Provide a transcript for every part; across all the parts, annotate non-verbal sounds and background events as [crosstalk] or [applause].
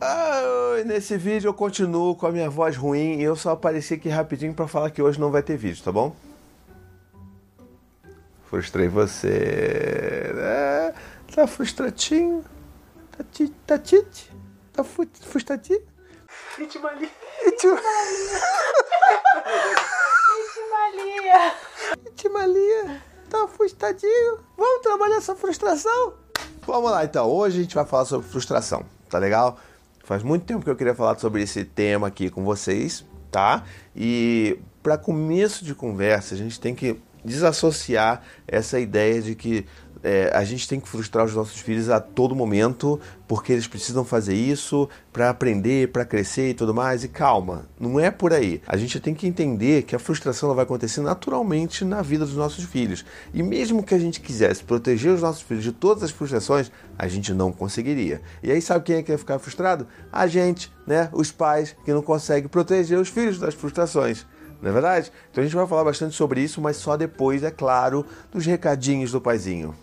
Ah, nesse vídeo eu continuo com a minha voz ruim e eu só apareci aqui rapidinho para falar que hoje não vai ter vídeo, tá bom? Frustrei você. É, tá frustratinho? Tá tite? Tá, tite? tá frustradinho? Itimalia. Itimalia. Itimalia. Tá frustradinho? Vamos trabalhar essa frustração? Vamos lá então. Hoje a gente vai falar sobre frustração, tá legal? Faz muito tempo que eu queria falar sobre esse tema aqui com vocês, tá? E para começo de conversa, a gente tem que desassociar essa ideia de que é, a gente tem que frustrar os nossos filhos a todo momento, porque eles precisam fazer isso para aprender, para crescer e tudo mais. E calma, não é por aí. A gente tem que entender que a frustração vai acontecer naturalmente na vida dos nossos filhos. E mesmo que a gente quisesse proteger os nossos filhos de todas as frustrações, a gente não conseguiria. E aí sabe quem é que vai ficar frustrado? A gente, né? Os pais que não conseguem proteger os filhos das frustrações não é verdade? Então a gente vai falar bastante sobre isso, mas só depois, é claro, dos recadinhos do paizinho.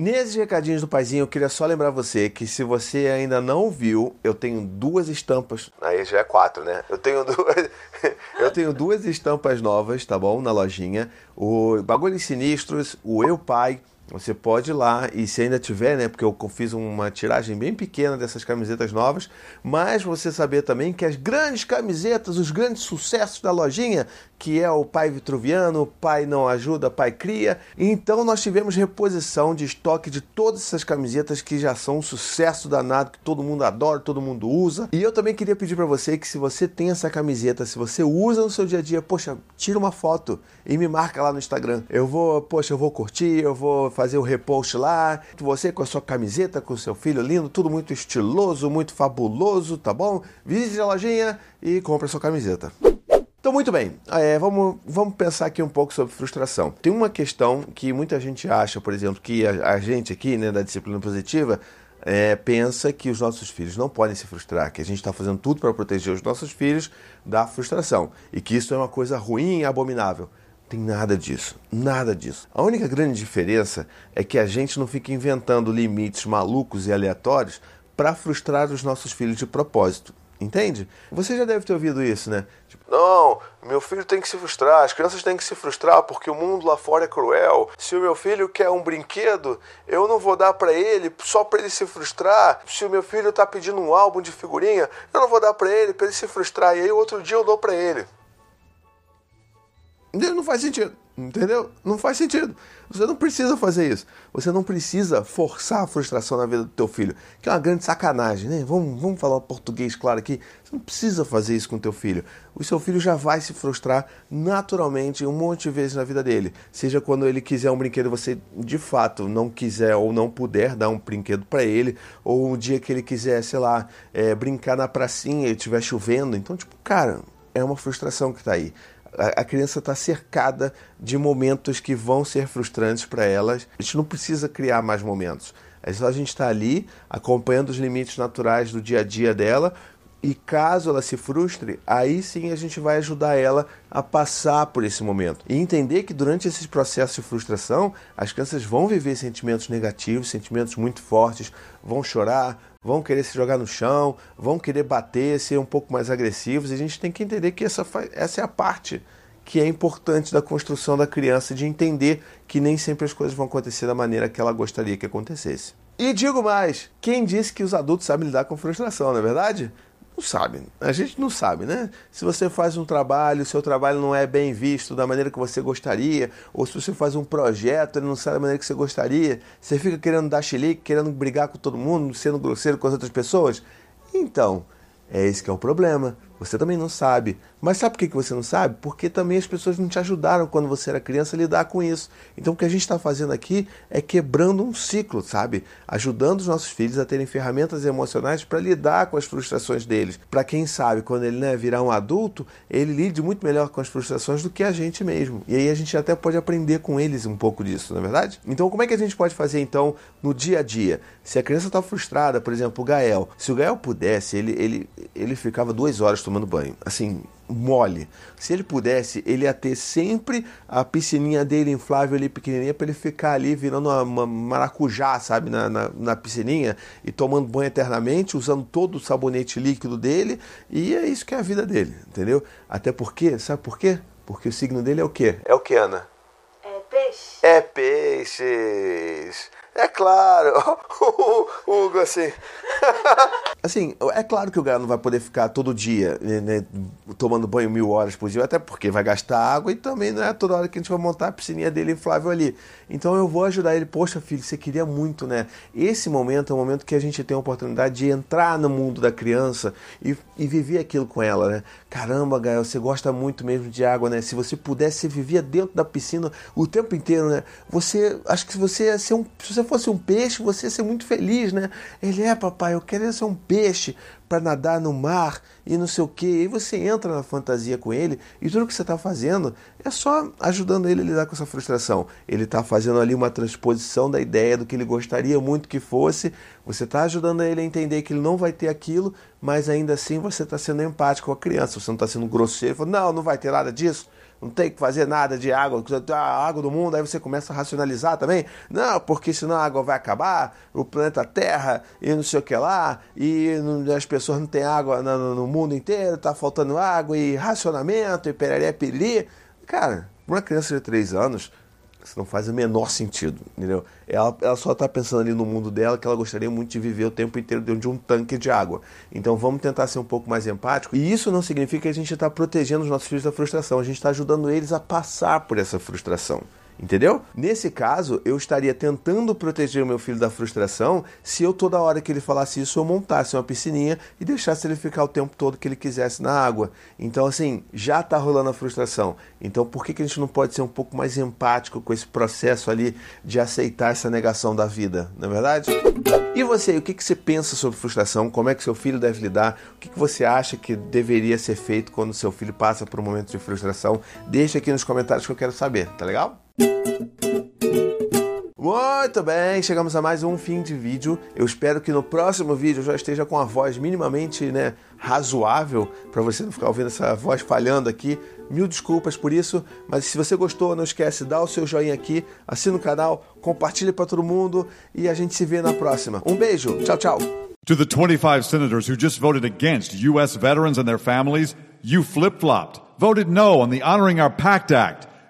Nesses recadinhos do paizinho, eu queria só lembrar você que se você ainda não viu, eu tenho duas estampas. Aí já é quatro, né? Eu tenho duas, [laughs] eu tenho duas estampas novas, tá bom? Na lojinha. O Bagulhos Sinistros, o Eu Pai você pode ir lá e se ainda tiver, né? Porque eu fiz uma tiragem bem pequena dessas camisetas novas, mas você saber também que as grandes camisetas, os grandes sucessos da lojinha, que é o Pai Vitruviano, Pai Não Ajuda, Pai Cria. Então nós tivemos reposição de estoque de todas essas camisetas que já são um sucesso danado, que todo mundo adora, todo mundo usa. E eu também queria pedir para você que se você tem essa camiseta, se você usa no seu dia a dia, poxa, tira uma foto e me marca lá no Instagram. Eu vou, poxa, eu vou curtir, eu vou fazer o repost lá. Você com a sua camiseta, com o seu filho lindo, tudo muito estiloso, muito fabuloso, tá bom? Visite a lojinha e compre a sua camiseta. Então, muito bem, é, vamos, vamos pensar aqui um pouco sobre frustração. Tem uma questão que muita gente acha, por exemplo, que a, a gente aqui, né, da disciplina positiva, é, pensa que os nossos filhos não podem se frustrar, que a gente está fazendo tudo para proteger os nossos filhos da frustração e que isso é uma coisa ruim e abominável. Tem nada disso, nada disso. A única grande diferença é que a gente não fica inventando limites malucos e aleatórios para frustrar os nossos filhos de propósito. Entende? Você já deve ter ouvido isso, né? Tipo, não, meu filho tem que se frustrar, as crianças têm que se frustrar porque o mundo lá fora é cruel. Se o meu filho quer um brinquedo, eu não vou dar para ele só para ele se frustrar. Se o meu filho tá pedindo um álbum de figurinha, eu não vou dar para ele para ele se frustrar e aí outro dia eu dou para ele. Não faz sentido. Entendeu? Não faz sentido. Você não precisa fazer isso. Você não precisa forçar a frustração na vida do teu filho, que é uma grande sacanagem, né? Vamos, vamos falar português claro aqui. Você não precisa fazer isso com o teu filho. O seu filho já vai se frustrar naturalmente um monte de vezes na vida dele. Seja quando ele quiser um brinquedo, você de fato não quiser ou não puder dar um brinquedo para ele, ou um dia que ele quiser, sei lá, é, brincar na pracinha e estiver chovendo. Então, tipo, cara, é uma frustração que está aí a, criança está cercada de momentos que vão ser frustrantes para elas. A gente não precisa criar mais momentos. É só a gente estar tá ali acompanhando os limites naturais do dia a dia dela. E caso ela se frustre, aí sim a gente vai ajudar ela a passar por esse momento. E entender que durante esse processo de frustração, as crianças vão viver sentimentos negativos, sentimentos muito fortes, vão chorar, vão querer se jogar no chão, vão querer bater, ser um pouco mais agressivos. E a gente tem que entender que essa, essa é a parte que é importante da construção da criança, de entender que nem sempre as coisas vão acontecer da maneira que ela gostaria que acontecesse. E digo mais, quem disse que os adultos sabem lidar com frustração, não é verdade? Não sabe. A gente não sabe, né? Se você faz um trabalho, seu trabalho não é bem visto da maneira que você gostaria, ou se você faz um projeto, ele não sai da maneira que você gostaria, você fica querendo dar chilique, querendo brigar com todo mundo, sendo grosseiro com as outras pessoas. Então, é esse que é o problema. Você também não sabe. Mas sabe por que você não sabe? Porque também as pessoas não te ajudaram quando você era criança a lidar com isso. Então o que a gente está fazendo aqui é quebrando um ciclo, sabe? Ajudando os nossos filhos a terem ferramentas emocionais para lidar com as frustrações deles. Para quem sabe, quando ele né, virar um adulto, ele lide muito melhor com as frustrações do que a gente mesmo. E aí a gente até pode aprender com eles um pouco disso, não é verdade? Então como é que a gente pode fazer então no dia a dia? Se a criança está frustrada, por exemplo, o Gael, se o Gael pudesse, ele, ele, ele ficava duas horas tomando banho. Assim, mole. Se ele pudesse, ele ia ter sempre a piscininha dele inflável ali pequenininha para ele ficar ali virando uma, uma maracujá, sabe, na, na, na, piscininha e tomando banho eternamente, usando todo o sabonete líquido dele e é isso que é a vida dele, entendeu? Até porque, sabe por quê? Porque o signo dele é o quê? É o que, Ana? É peixe. É peixes. É claro, [laughs] o Hugo, assim. [laughs] assim, é claro que o cara não vai poder ficar todo dia né, né, tomando banho mil horas por dia, até porque vai gastar água e também não é toda hora que a gente vai montar a piscininha dele inflável ali. Então eu vou ajudar ele. Poxa, filho, você queria muito, né? Esse momento é o momento que a gente tem a oportunidade de entrar no mundo da criança e, e viver aquilo com ela, né? Caramba, Gael, você gosta muito mesmo de água, né? Se você pudesse, você vivia dentro da piscina o tempo inteiro, né? Você, acho que você ia ser um, se você fosse um peixe, você ia ser muito feliz, né? Ele é, papai, eu quero ser um peixe para nadar no mar e não sei o que. E você entra na fantasia com ele e tudo que você está fazendo é só ajudando ele a lidar com essa frustração. Ele está fazendo ali uma transposição da ideia do que ele gostaria muito que fosse. Você está ajudando ele a entender que ele não vai ter aquilo, mas ainda assim você está sendo empático com a criança. Você não está sendo grosseiro. Falando, não, não vai ter nada disso não tem que fazer nada de água, a água do mundo, aí você começa a racionalizar também. Não, porque senão a água vai acabar, o planeta Terra e não sei o que lá, e as pessoas não têm água no, mundo inteiro, tá faltando água, e racionamento, e pereré. Cara, uma criança de 3 anos, isso não faz o menor sentido, entendeu? Ela, ela só está pensando ali no mundo dela que ela gostaria muito de viver o tempo inteiro dentro de um tanque de água. Então vamos tentar ser um pouco mais empático. E isso não significa que a gente está protegendo os nossos filhos da frustração. A gente está ajudando eles a passar por essa frustração. Entendeu? Nesse caso, eu estaria tentando proteger o meu filho da frustração se eu toda hora que ele falasse isso eu montasse uma piscininha e deixasse ele ficar o tempo todo que ele quisesse na água. Então, assim, já está rolando a frustração. Então, por que, que a gente não pode ser um pouco mais empático com esse processo ali de aceitar essa negação da vida? Não é verdade? E você, o que, que você pensa sobre frustração? Como é que seu filho deve lidar? O que, que você acha que deveria ser feito quando seu filho passa por um momento de frustração? Deixa aqui nos comentários que eu quero saber, tá legal? Muito bem, chegamos a mais um fim de vídeo. Eu espero que no próximo vídeo eu já esteja com a voz minimamente né, razoável para você não ficar ouvindo essa voz falhando aqui. Mil desculpas por isso, mas se você gostou, não esquece, dá o seu joinha aqui, assina o canal, compartilhe para todo mundo e a gente se vê na próxima. Um beijo, tchau, tchau. To the 25 senators who just voted against U.S. veterans and their families, you flip-flopped, voted no on the Honoring Our Pact Act.